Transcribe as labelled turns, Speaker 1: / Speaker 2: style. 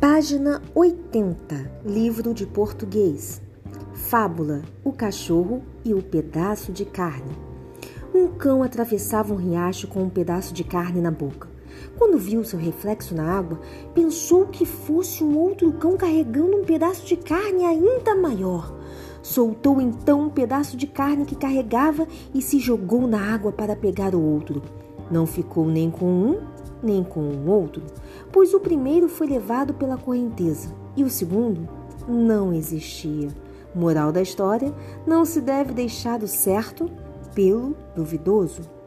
Speaker 1: Página 80, livro de português. Fábula: O cachorro e o pedaço de carne. Um cão atravessava um riacho com um pedaço de carne na boca. Quando viu seu reflexo na água, pensou que fosse um outro cão carregando um pedaço de carne ainda maior. Soltou então um pedaço de carne que carregava e se jogou na água para pegar o outro. Não ficou nem com um nem com o outro, pois o primeiro foi levado pela correnteza e o segundo não existia. Moral da história: não se deve deixar o certo pelo duvidoso.